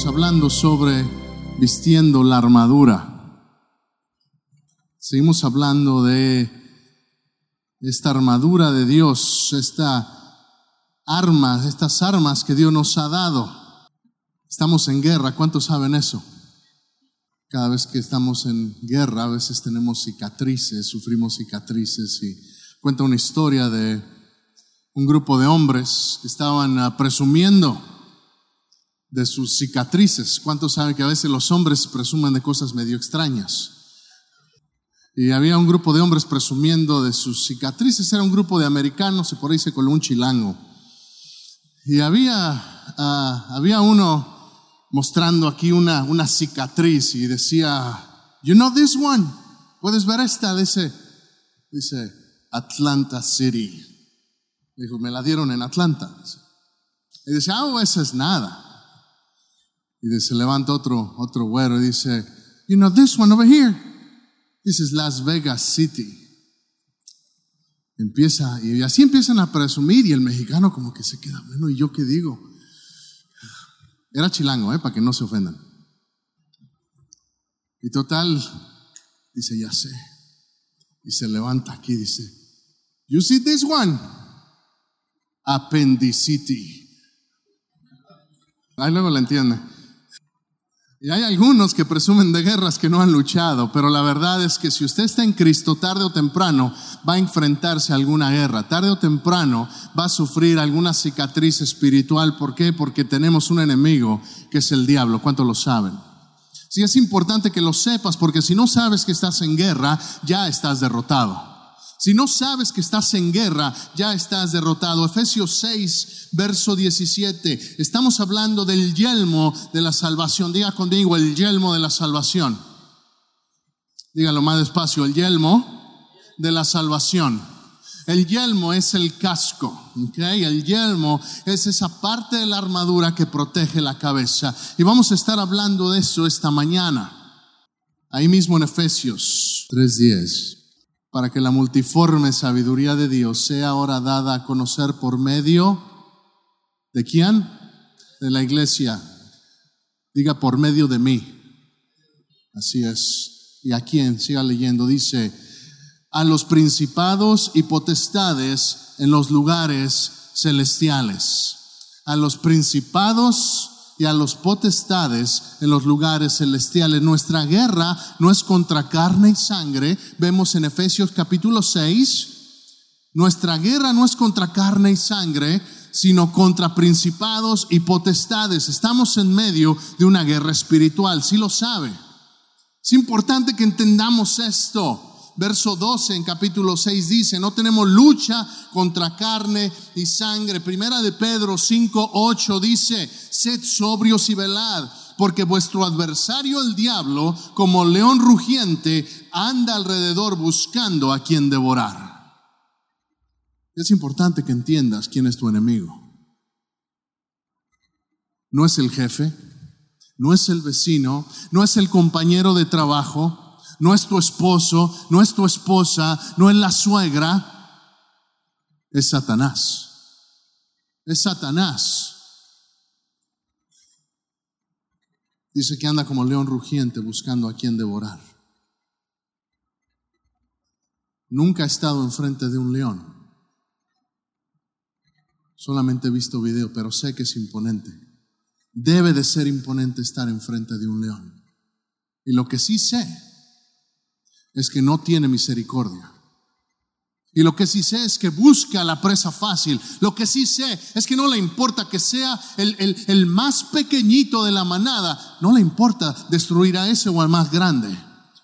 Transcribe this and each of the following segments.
Estamos hablando sobre vistiendo la armadura. Seguimos hablando de esta armadura de Dios, esta arma, estas armas que Dios nos ha dado. Estamos en guerra, ¿cuántos saben eso? Cada vez que estamos en guerra, a veces tenemos cicatrices, sufrimos cicatrices y cuenta una historia de un grupo de hombres que estaban presumiendo de sus cicatrices. ¿Cuántos saben que a veces los hombres presumen de cosas medio extrañas? Y había un grupo de hombres presumiendo de sus cicatrices. Era un grupo de americanos y por ahí se coló un chilango. Y había, ah, había uno mostrando aquí una, una cicatriz y decía, you know this one, puedes ver esta, dice, dice Atlanta City. Dijo, me la dieron en Atlanta. Y dice, ah, oh, esa es nada. Y se levanta otro, otro güero y dice, you know this one over here, this is Las Vegas City. Empieza, y así empiezan a presumir y el mexicano como que se queda, bueno, ¿y yo qué digo? Era chilango, ¿eh? para que no se ofendan. Y total, dice, ya sé. Y se levanta aquí, dice, you see this one? Appendicity. Ahí luego la entiende. Y hay algunos que presumen de guerras que no han luchado, pero la verdad es que si usted está en Cristo, tarde o temprano va a enfrentarse a alguna guerra, tarde o temprano va a sufrir alguna cicatriz espiritual. ¿Por qué? Porque tenemos un enemigo que es el diablo. ¿Cuántos lo saben? Sí, es importante que lo sepas, porque si no sabes que estás en guerra, ya estás derrotado. Si no sabes que estás en guerra, ya estás derrotado. Efesios 6, verso 17. Estamos hablando del yelmo de la salvación. Diga conmigo, el yelmo de la salvación. Dígalo más despacio, el yelmo de la salvación. El yelmo es el casco. El yelmo es esa parte de la armadura que protege la cabeza. Y vamos a estar hablando de eso esta mañana. Ahí mismo en Efesios 3.10 para que la multiforme sabiduría de Dios sea ahora dada a conocer por medio de quién? De la iglesia. Diga por medio de mí. Así es. Y a quién, siga leyendo, dice, a los principados y potestades en los lugares celestiales. A los principados y a los potestades en los lugares celestiales. Nuestra guerra no es contra carne y sangre. Vemos en Efesios capítulo 6, nuestra guerra no es contra carne y sangre, sino contra principados y potestades. Estamos en medio de una guerra espiritual, si lo sabe. Es importante que entendamos esto. Verso 12 en capítulo 6 dice, no tenemos lucha contra carne y sangre. Primera de Pedro 5, 8 dice, sed sobrios y velad, porque vuestro adversario el diablo, como león rugiente, anda alrededor buscando a quien devorar. Es importante que entiendas quién es tu enemigo. No es el jefe, no es el vecino, no es el compañero de trabajo, no es tu esposo, no es tu esposa, no es la suegra, es Satanás. Es Satanás. Dice que anda como león rugiente buscando a quien devorar. Nunca he estado enfrente de un león. Solamente he visto video, pero sé que es imponente. Debe de ser imponente estar enfrente de un león. Y lo que sí sé es que no tiene misericordia. Y lo que sí sé es que busca la presa fácil. Lo que sí sé es que no le importa que sea el, el, más pequeñito de la manada. No le importa destruir a ese o al más grande.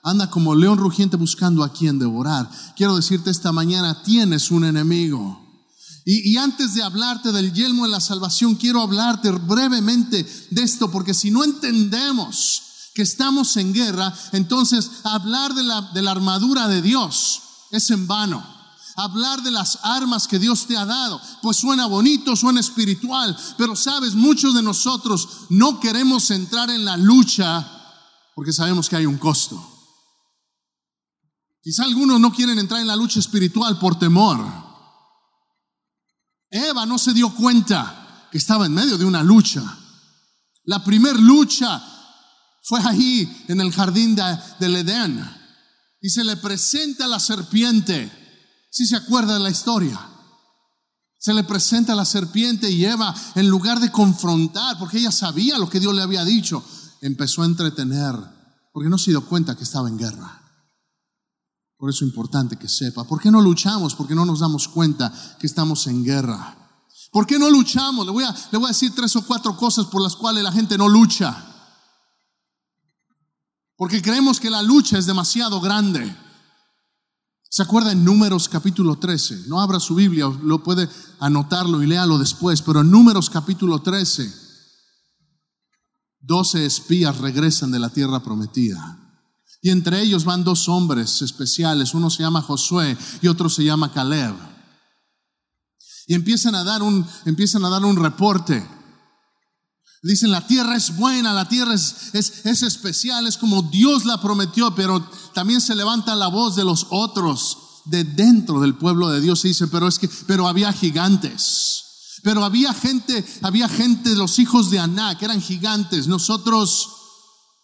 Anda como león rugiente buscando a quien devorar. Quiero decirte esta mañana, tienes un enemigo. Y, y, antes de hablarte del yelmo de la salvación, quiero hablarte brevemente de esto, porque si no entendemos que estamos en guerra, entonces hablar de la, armadura de Dios es en vano. Hablar de las armas que Dios te ha dado, pues suena bonito, suena espiritual, pero sabes, muchos de nosotros no queremos entrar en la lucha porque sabemos que hay un costo. Quizá algunos no quieren entrar en la lucha espiritual por temor. Eva no se dio cuenta que estaba en medio de una lucha. La primer lucha fue ahí en el jardín de, del Edén y se le presenta la serpiente. Si se acuerda de la historia. Se le presenta la serpiente y Eva, en lugar de confrontar, porque ella sabía lo que Dios le había dicho, empezó a entretener, porque no se dio cuenta que estaba en guerra. Por eso es importante que sepa. ¿Por qué no luchamos? Porque no nos damos cuenta que estamos en guerra. ¿Por qué no luchamos? Le voy a decir tres o cuatro cosas por las cuales la gente no lucha. Porque creemos que la lucha es demasiado grande. ¿Se acuerda en Números capítulo 13? No abra su Biblia, lo puede anotarlo y léalo después, pero en Números capítulo 13, 12 espías regresan de la tierra prometida. Y entre ellos van dos hombres especiales, uno se llama Josué y otro se llama Caleb. Y empiezan a dar un, empiezan a dar un reporte. Dicen, la tierra es buena, la tierra es, es, especial, es como Dios la prometió, pero también se levanta la voz de los otros de dentro del pueblo de Dios y dice, pero es que, pero había gigantes. Pero había gente, había gente, los hijos de Aná, que eran gigantes. Nosotros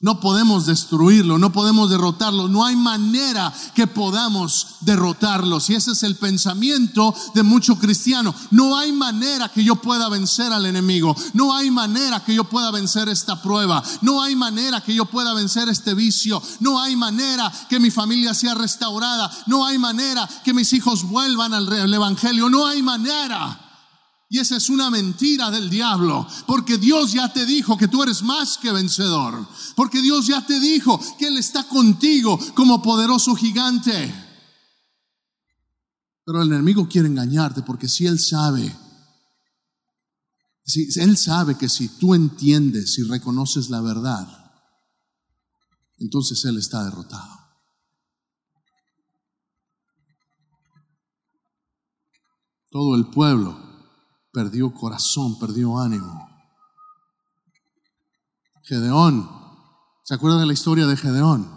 no podemos destruirlo, no podemos derrotarlo, no hay manera que podamos derrotarlo. Y ese es el pensamiento de muchos cristianos. No hay manera que yo pueda vencer al enemigo. No hay manera que yo pueda vencer esta prueba. No hay manera que yo pueda vencer este vicio. No hay manera que mi familia sea restaurada. No hay manera que mis hijos vuelvan al Evangelio. No hay manera. Y esa es una mentira del diablo, porque Dios ya te dijo que tú eres más que vencedor, porque Dios ya te dijo que Él está contigo como poderoso gigante. Pero el enemigo quiere engañarte porque si Él sabe, si Él sabe que si tú entiendes y reconoces la verdad, entonces Él está derrotado. Todo el pueblo perdió corazón, perdió ánimo. Gedeón, ¿se acuerdan de la historia de Gedeón?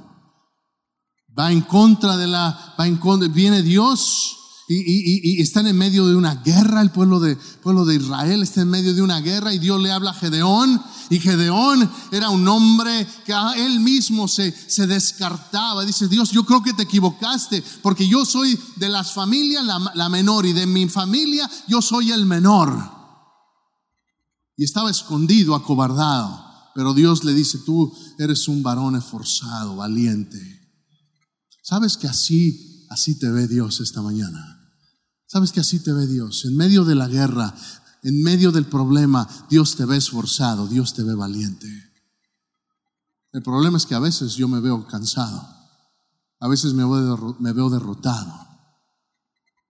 Va en contra de la, va en contra, viene Dios y, están en medio de una guerra, el pueblo de, pueblo de Israel está en medio de una guerra y Dios le habla a Gedeón y Gedeón era un hombre que a él mismo se, se descartaba. Dice, Dios, yo creo que te equivocaste porque yo soy de las familias la, la menor y de mi familia yo soy el menor. Y estaba escondido, acobardado. Pero Dios le dice, tú eres un varón esforzado, valiente. ¿Sabes que así, así te ve Dios esta mañana? ¿Sabes que así te ve Dios? En medio de la guerra, en medio del problema, Dios te ve esforzado, Dios te ve valiente. El problema es que a veces yo me veo cansado, a veces me veo, derrotado,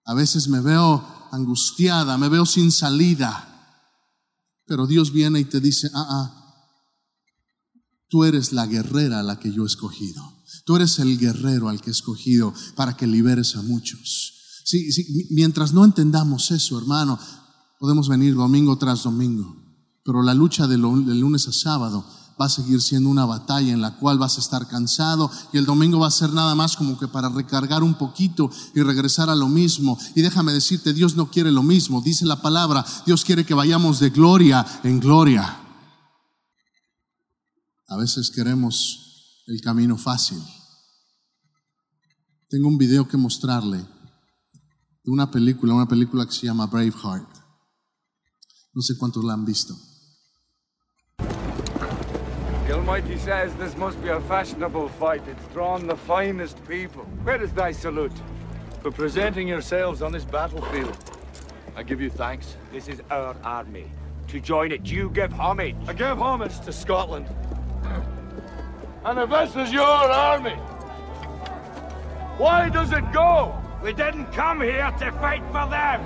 a veces me veo angustiada, me veo sin salida. Pero Dios viene y te dice, ah, ah, tú eres la guerrera a la que yo he escogido. Tú eres el guerrero al que he escogido para que liberes a muchos. Sí, sí, mientras no entendamos eso, hermano, podemos venir domingo tras domingo, pero la lucha de, lunes a sábado va a seguir siendo una batalla en la cual vas a estar cansado y el domingo va a ser nada más como que para recargar un poquito y regresar a lo mismo. Y déjame decirte, Dios no quiere lo mismo, dice la palabra, Dios quiere que vayamos de gloria en gloria. A veces queremos el camino fácil. Tengo un video que mostrarle de una película, una película que se llama Braveheart. No sé cuántos la han visto. The Almighty says this must be a fashionable fight. It's drawn the finest people. Where is thy salute? For presenting yourselves on this battlefield. I give you thanks. This is our army. To join it, you give homage. I give homage to Scotland. And if this is your army, why does it go? We didn't come here to fight for them.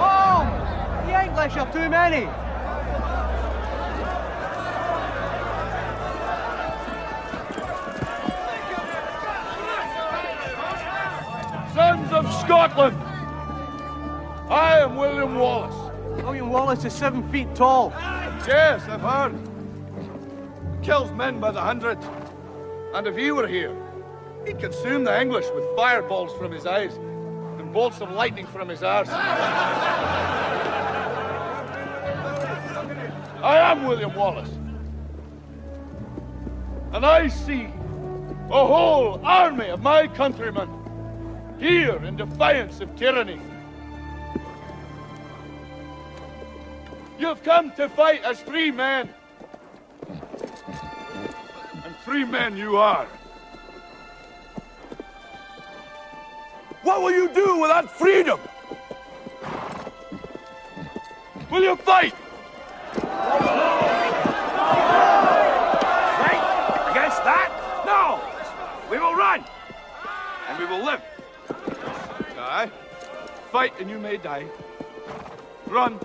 Oh, the English are too many. Sons of Scotland, I am William Wallace. William Wallace is seven feet tall. Yes, I've heard. Kills men by the hundred. And if he were here, he'd consume the English with fireballs from his eyes and bolts of lightning from his arse. I am William Wallace. And I see a whole army of my countrymen here in defiance of tyranny. You've come to fight as free men. Free men you are. What will you do without freedom? Will you fight? Fight against that? No! We will run! and we will live. Aye. Fight and you may die. Run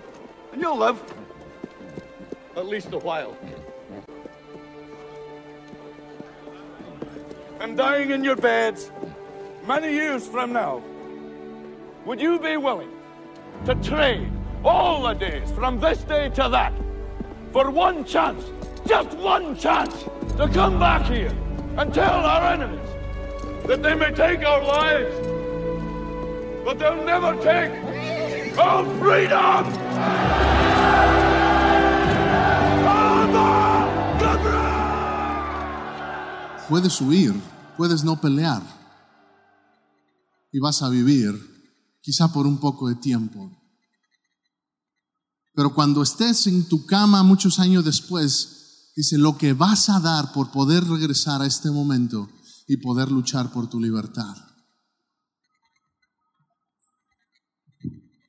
and you'll live. At least a while. And dying in your beds many years from now, would you be willing to trade all the days from this day to that for one chance, just one chance, to come back here and tell our enemies that they may take our lives, but they'll never take our freedom! Puedes huir, puedes no pelear y vas a vivir quizá por un poco de tiempo. Pero cuando estés en tu cama muchos años después, dice, lo que vas a dar por poder regresar a este momento y poder luchar por tu libertad.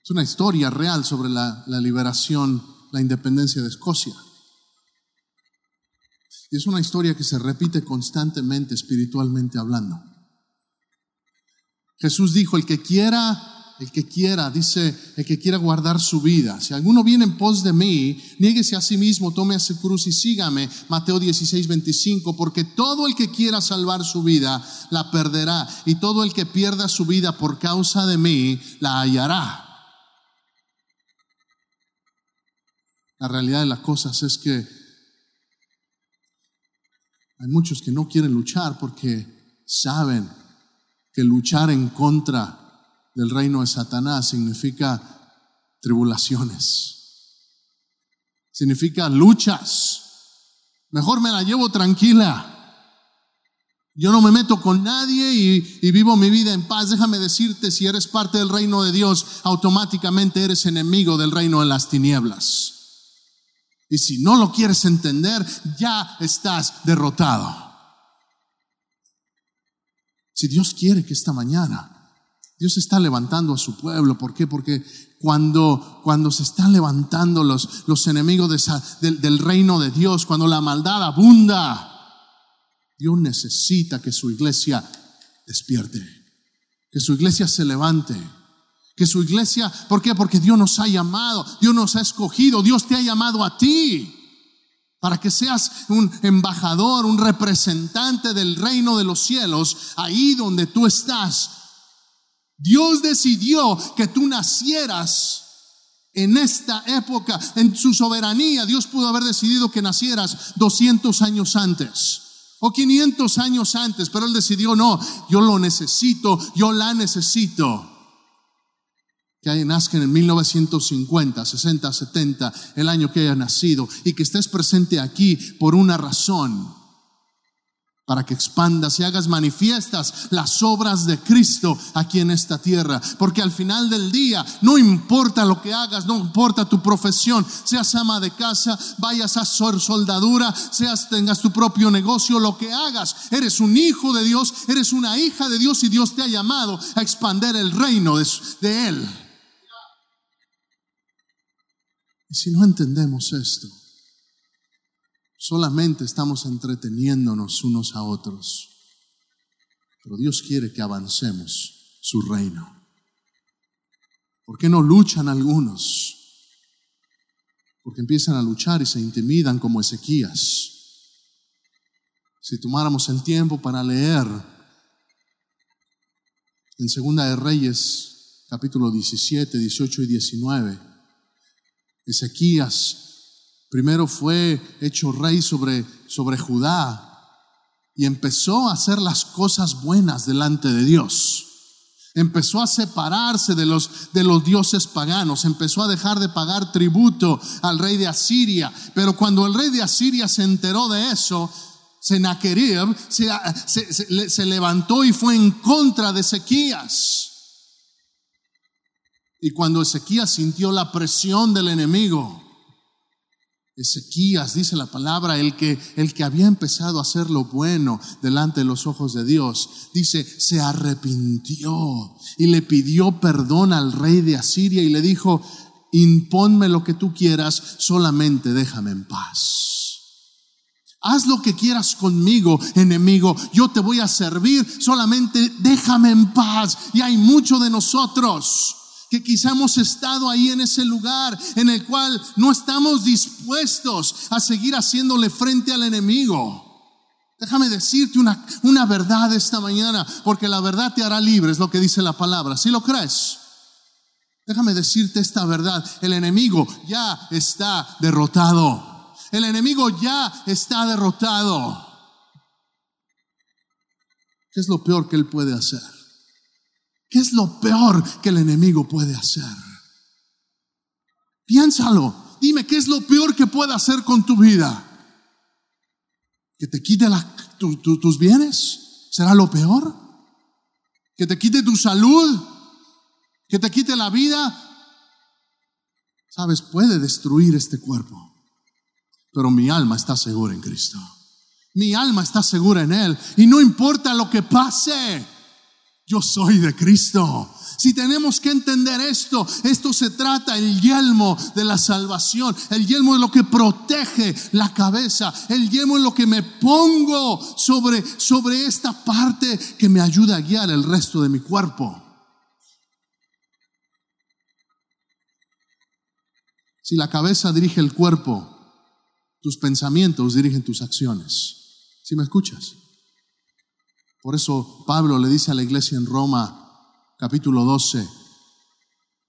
Es una historia real sobre la, liberación, la independencia de Escocia. Es una historia que se repite constantemente espiritualmente hablando. Jesús dijo, el que quiera, el que quiera, dice, el que quiera guardar su vida. Si alguno viene en pos de mí, niéguese a sí mismo, tome a su cruz y sígame. Mateo 16, 25, porque todo el que quiera salvar su vida, la perderá. Y todo el que pierda su vida por causa de mí, la hallará. La realidad de las cosas es que hay muchos que no quieren luchar porque saben que luchar en contra del reino de Satanás significa tribulaciones, significa luchas. Mejor me la llevo tranquila. Yo no me meto con nadie y, y, vivo mi vida en paz. Déjame decirte, si eres parte del reino de Dios, automáticamente eres enemigo del reino de las tinieblas. Y si no lo quieres entender, ya estás derrotado. Si Dios quiere que esta mañana, Dios está levantando a su pueblo. ¿Por qué? Porque cuando, cuando se están levantando los, los enemigos del reino de Dios, cuando la maldad abunda, Dios necesita que su iglesia despierte, que su iglesia se levante. Que su iglesia, ¿por qué? Porque Dios nos ha llamado, Dios nos ha escogido, Dios te ha llamado a ti para que seas un embajador, un representante del reino de los cielos, ahí donde tú estás. Dios decidió que tú nacieras en esta época, en su soberanía. Dios pudo haber decidido que nacieras 200 años antes o 500 años antes, pero Él decidió, no, yo lo necesito, yo la necesito que nazcan en 1950, 60, 70, el año que haya nacido, y que estés presente aquí por una razón, para que expandas y hagas manifiestas las obras de Cristo aquí en esta tierra. Porque al final del día, no importa lo que hagas, no importa tu profesión, seas ama de casa, vayas a ser soldadura, seas tengas tu propio negocio, lo que hagas, eres un hijo de Dios, eres una hija de Dios y Dios te ha llamado a expander el reino de Él. Y si no entendemos esto, solamente estamos entreteniéndonos unos a otros. Pero Dios quiere que avancemos su reino. ¿Por qué no luchan algunos? Porque empiezan a luchar y se intimidan como Ezequías. Si tomáramos el tiempo para leer en Segunda de Reyes, capítulo 17, 18 y 19, Ezequías primero fue hecho rey sobre, sobre Judá y empezó a hacer las cosas buenas delante de Dios. Empezó a separarse de los, de los dioses paganos, empezó a dejar de pagar tributo al rey de Asiria. Pero cuando el rey de Asiria se enteró de eso, Sennacherib se, se, se, se levantó y fue en contra de Ezequías. Y cuando Ezequías sintió la presión del enemigo, Ezequías, dice la palabra, el que, el que había empezado a hacer lo bueno delante de los ojos de Dios, dice, se arrepintió y le pidió perdón al rey de Asiria y le dijo, imponme lo que tú quieras, solamente déjame en paz. Haz lo que quieras conmigo, enemigo. Yo te voy a servir, solamente déjame en paz. Y hay mucho de nosotros que quizá hemos estado ahí en ese lugar en el cual no estamos dispuestos a seguir haciéndole frente al enemigo. Déjame decirte una, una verdad esta mañana, porque la verdad te hará libre, es lo que dice la palabra. ¿Sí lo crees? Déjame decirte esta verdad, el enemigo ya está derrotado. El enemigo ya está derrotado. ¿Qué es lo peor que él puede hacer? ¿Qué es lo peor que el enemigo puede hacer? Piénsalo. Dime, ¿qué es lo peor que puede hacer con tu vida? ¿Que te quite tus bienes? ¿Será lo peor? ¿Que te quite tu salud? ¿Que te quite la vida? Sabes, puede destruir este cuerpo, pero mi alma está segura en Cristo. Mi alma está segura en Él y no importa lo que pase. Yo soy de Cristo. Si tenemos que entender esto, esto se trata el yelmo de la salvación. El yelmo es lo que protege la cabeza. El yelmo es lo que me pongo sobre, sobre esta parte que me ayuda a guiar el resto de mi cuerpo. Si la cabeza dirige el cuerpo, tus pensamientos dirigen tus acciones. ¿Sí me escuchas? Por eso Pablo le dice a la iglesia en Roma, capítulo 12,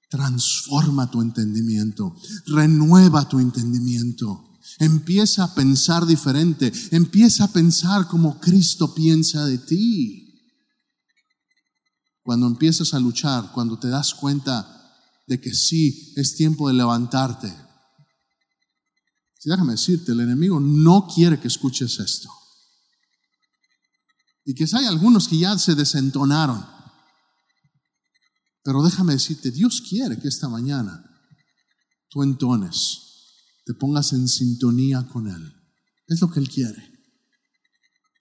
transforma tu entendimiento, renueva tu entendimiento. Empieza a pensar diferente, empieza a pensar como Cristo piensa de ti. Cuando empiezas a luchar, cuando te das cuenta de que sí, es tiempo de levantarte. déjame decirte, el enemigo no quiere que escuches esto. Y quizá hay algunos que ya se desentonaron. Pero déjame decirte, Dios quiere que esta mañana tú entones, te pongas en sintonía con Él. Es lo que Él quiere.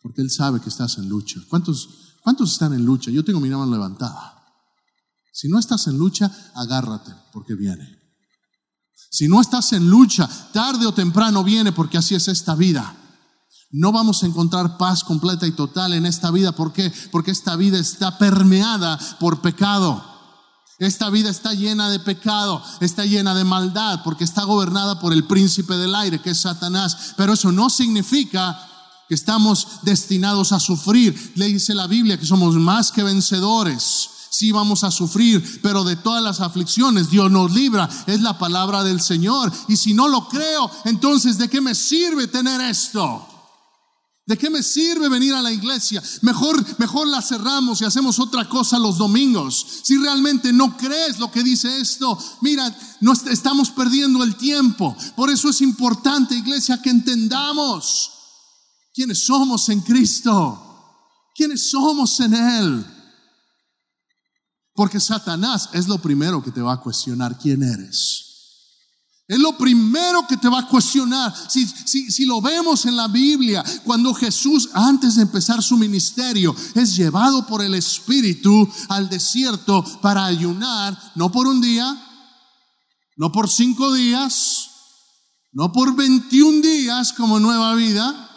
Porque Él sabe que estás en lucha. ¿Cuántos, cuántos están en lucha? Yo tengo mi mano levantada. Si no estás en lucha, agárrate, porque viene. Si no estás en lucha, tarde o temprano viene, porque así es esta vida. No vamos a encontrar paz completa y total en esta vida. ¿Por qué? Porque esta vida está permeada por pecado. Esta vida está llena de pecado, está llena de maldad, porque está gobernada por el príncipe del aire, que es Satanás. Pero eso no significa que estamos destinados a sufrir. Le dice la Biblia que somos más que vencedores. Sí vamos a sufrir, pero de todas las aflicciones Dios nos libra. Es la palabra del Señor. Y si no lo creo, entonces ¿de qué me sirve tener esto? ¿De qué me sirve venir a la iglesia? Mejor, mejor la cerramos y hacemos otra cosa los domingos. Si realmente no crees lo que dice esto, mira, no estamos perdiendo el tiempo. Por eso es importante, iglesia, que entendamos quiénes somos en Cristo, quiénes somos en Él. Porque Satanás es lo primero que te va a cuestionar quién eres. Es lo primero que te va a cuestionar. Si, si, lo vemos en la Biblia, cuando Jesús, antes de empezar su ministerio, es llevado por el Espíritu al desierto para ayunar, no por un día, no por cinco días, no por 21 días como nueva vida.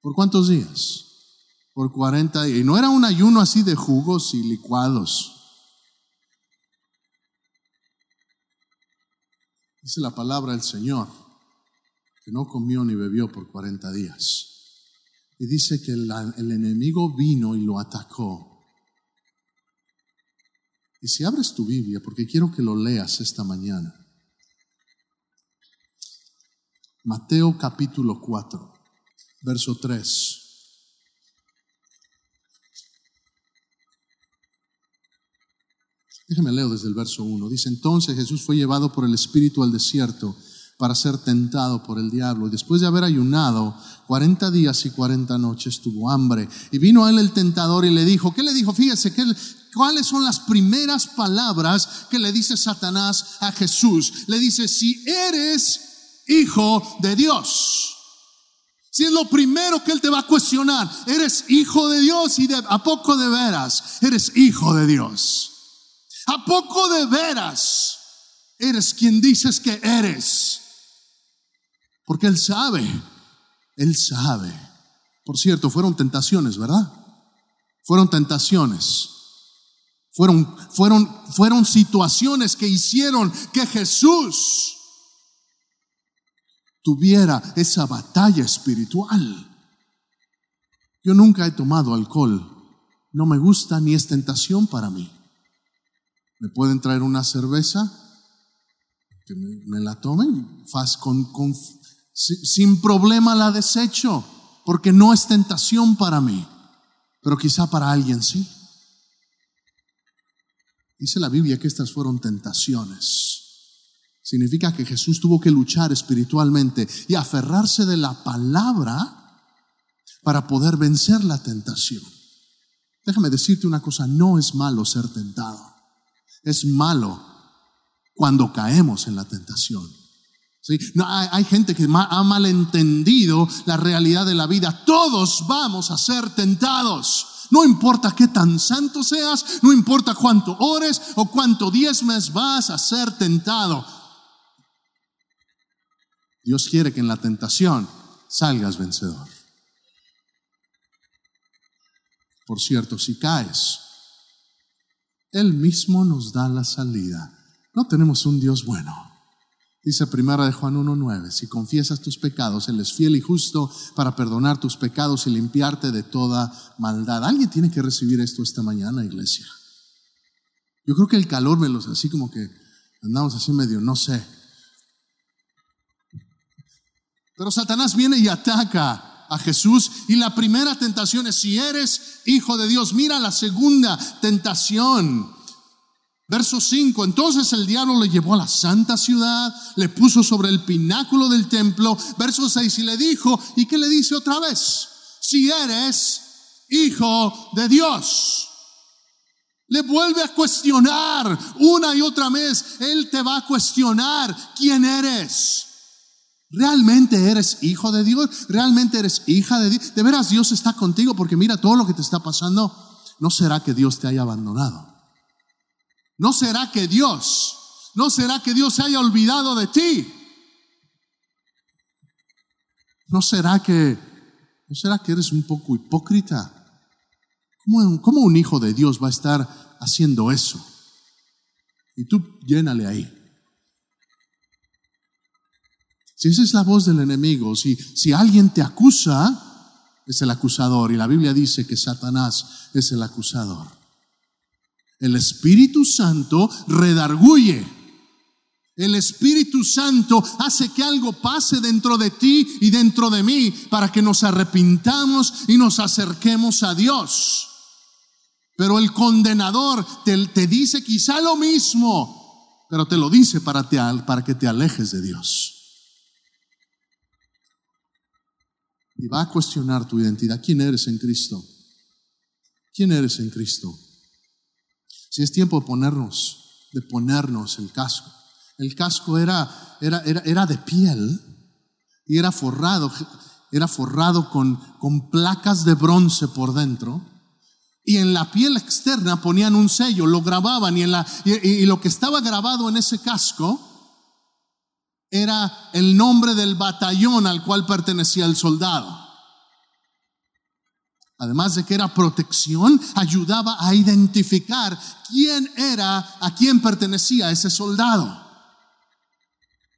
¿Por cuántos días? Por 40 días. Y no era un ayuno así de jugos y licuados. Dice la palabra del Señor que no comió ni bebió por 40 días. Y dice que el, enemigo vino y lo atacó. Y si abres tu Biblia, porque quiero que lo leas esta mañana. Mateo capítulo 4, verso 3. Déjeme leo desde el verso 1. Dice, entonces Jesús fue llevado por el Espíritu al desierto para ser tentado por el diablo. Y después de haber ayunado 40 días y 40 noches, tuvo hambre. Y vino a él el tentador y le dijo, ¿qué le dijo? Fíjese, ¿qué, ¿cuáles son las primeras palabras que le dice Satanás a Jesús? Le dice, si eres hijo de Dios. Si es lo primero que Él te va a cuestionar, eres hijo de Dios y de, a poco de veras, eres hijo de Dios. ¿A poco de veras eres quien dices que eres? Porque Él sabe, Él sabe. Por cierto, fueron tentaciones, ¿verdad? Fueron tentaciones. Fueron, fueron, fueron situaciones que hicieron que Jesús tuviera esa batalla espiritual. Yo nunca he tomado alcohol. No me gusta ni es tentación para mí. ¿Me pueden traer una cerveza? Que me, la tomen. Con, sin problema la desecho, porque no es tentación para mí. Pero quizá para alguien sí. Dice la Biblia que estas fueron tentaciones. Significa que Jesús tuvo que luchar espiritualmente y aferrarse de la palabra para poder vencer la tentación. Déjame decirte una cosa, no es malo ser tentado. Es malo cuando caemos en la tentación. Hay, gente que ha malentendido la realidad de la vida. Todos vamos a ser tentados. No importa qué tan santo seas, no importa cuánto ores o cuánto diezmes, vas a ser tentado. Dios quiere que en la tentación salgas vencedor. Por cierto, si caes, Él mismo nos da la salida. No tenemos un Dios bueno. Dice primera de Juan 1.9, si confiesas tus pecados, Él es fiel y justo para perdonar tus pecados y limpiarte de toda maldad. Alguien tiene que recibir esto esta mañana, iglesia. Yo creo que el calor me los, así como que andamos así medio, no sé, pero Satanás viene y ataca a Jesús y la primera tentación es si eres hijo de Dios. Mira la segunda tentación. Verso 5, entonces el diablo le llevó a la santa ciudad, le puso sobre el pináculo del templo. Verso 6, y le dijo, ¿y qué le dice otra vez? Si eres hijo de Dios. Le vuelve a cuestionar una y otra vez. Él te va a cuestionar quién eres. ¿Realmente eres hijo de Dios? ¿Realmente eres hija de Dios? ¿De veras Dios está contigo? Porque mira todo lo que te está pasando. ¿No será que Dios te haya abandonado? ¿No será que Dios, no será que Dios se haya olvidado de ti? ¿No será que, no será que eres un poco hipócrita? ¿Cómo, ¿Cómo un hijo de Dios va a estar haciendo eso? Y tú llénale ahí. Si esa es la voz del enemigo, si, si alguien te acusa, es el acusador. Y la Biblia dice que Satanás es el acusador. El Espíritu Santo redarguye. El Espíritu Santo hace que algo pase dentro de ti y dentro de mí para que nos arrepintamos y nos acerquemos a Dios. Pero el condenador te, te dice quizá lo mismo, pero te lo dice para, te, para que te alejes de Dios. Y va a cuestionar tu identidad. ¿Quién eres en Cristo? ¿Quién eres en Cristo? Si es tiempo de ponernos, de ponernos el casco. El casco era, era, era, era de piel y era forrado, era forrado con, con placas de bronce por dentro. Y en la piel externa ponían un sello, lo grababan y, en la, y lo que estaba grabado en ese casco era el nombre del batallón al cual pertenecía el soldado. Además de que era protección, ayudaba a identificar quién era, a quién pertenecía ese soldado.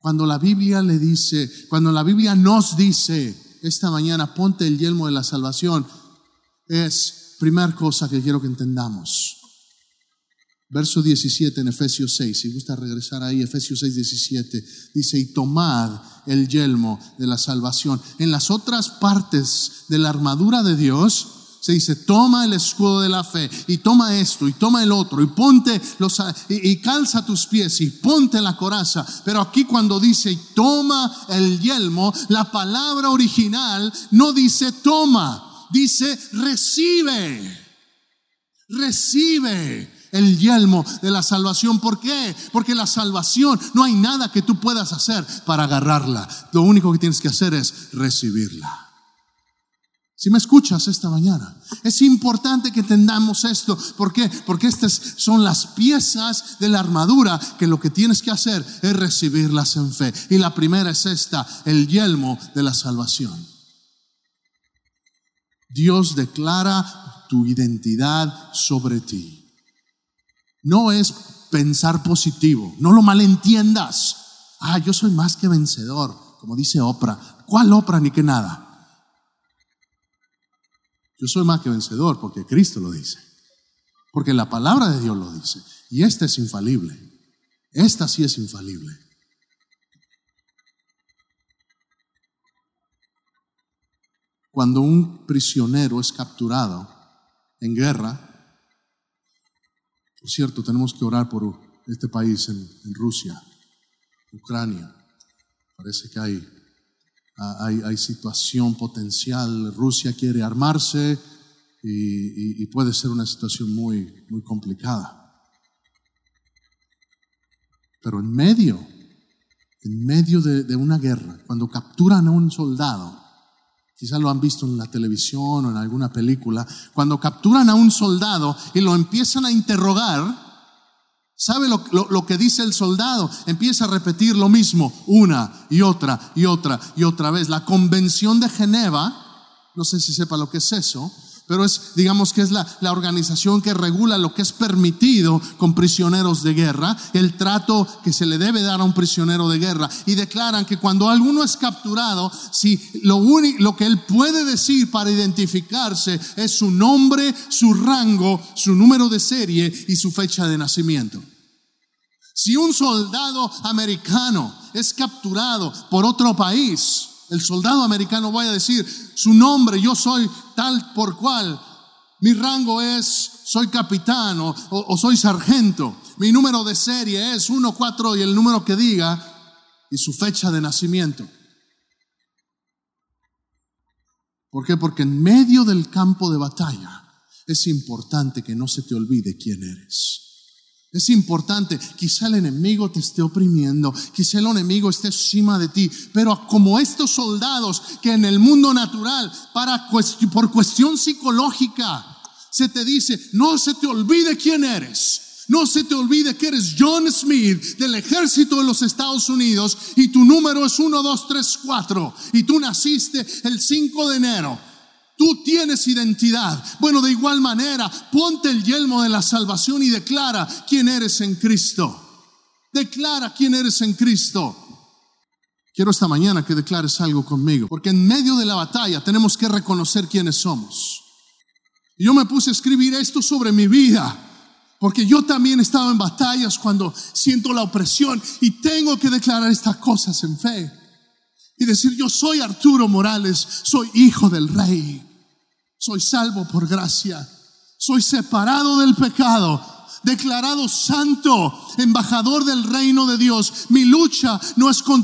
Cuando la Biblia le dice, cuando la Biblia nos dice, esta mañana ponte el yelmo de la salvación, es primera cosa que quiero que entendamos. Verso 17 en Efesios 6, si gusta regresar ahí, Efesios 6, 17, dice, y tomad el yelmo de la salvación. En las otras partes de la armadura de Dios Se dice, toma el escudo de la fe y toma esto y toma el otro y ponte los y, y calza tus pies y ponte la coraza. Pero aquí cuando dice toma el yelmo, la palabra original no dice toma, dice recibe. Recibe el yelmo de la salvación. ¿Por qué? Porque la salvación no hay nada que tú puedas hacer para agarrarla. Lo único que tienes que hacer es recibirla. Si me escuchas esta mañana, es importante que entendamos esto. ¿Por qué? Porque estas son las piezas de la armadura que lo que tienes que hacer es recibirlas en fe. Y la primera es esta, el yelmo de la salvación. Dios declara tu identidad sobre ti no es pensar positivo, no lo malentiendas. Ah, yo soy más que vencedor, como dice Oprah. ¿Cuál Oprah ni que nada? Yo soy más que vencedor porque Cristo lo dice. Porque la palabra de Dios lo dice. Y esta es infalible. Esta sí es infalible. Cuando un prisionero es capturado en guerra, por cierto, tenemos que orar por este país en, Rusia, Ucrania. Parece que hay, hay, situación potencial. Rusia quiere armarse y, puede ser una situación muy, muy complicada. Pero en medio, en medio de una guerra, cuando capturan a un soldado, Quizás lo han visto en la televisión o en alguna película. Cuando capturan a un soldado y lo empiezan a interrogar, ¿sabe lo, lo, que dice el soldado? Empieza a repetir lo mismo una y otra y otra y otra vez. La Convención de Geneva, no sé si sepa lo que es eso, pero es, digamos que es la, la, organización que regula lo que es permitido con prisioneros de guerra, el trato que se le debe dar a un prisionero de guerra. Y declaran que cuando alguno es capturado, si lo, único, lo que él puede decir para identificarse es su nombre, su rango, su número de serie y su fecha de nacimiento. Si un soldado americano es capturado por otro país, el soldado americano vaya a decir su nombre, yo soy tal por cual, mi rango es, soy capitán o, o soy sargento, mi número de serie es 1, 4 y el número que diga y su fecha de nacimiento. ¿Por qué? Porque en medio del campo de batalla es importante que no se te olvide quién eres. Es importante, quizá el enemigo te esté oprimiendo, quizá el enemigo esté encima de ti, pero como estos soldados que en el mundo natural, para por cuestión psicológica, se te dice, no se te olvide quién eres. No se te olvide que eres John Smith del ejército de los Estados Unidos y tu número es 1, 2, 3, 4 y tú naciste el 5 de enero. Tú tienes identidad. Bueno, de igual manera, ponte el yelmo de la salvación y declara quién eres en Cristo. Declara quién eres en Cristo. Quiero esta mañana que declares algo conmigo, porque en medio de la batalla tenemos que reconocer quiénes somos. Yo me puse a escribir esto sobre mi vida, porque yo también he estado en batallas cuando siento la opresión y tengo que declarar estas cosas en fe. Y decir, yo soy Arturo Morales, soy hijo del rey. Soy salvo por gracia. Soy separado del pecado, declarado santo, embajador del reino de Dios. Mi lucha no es contra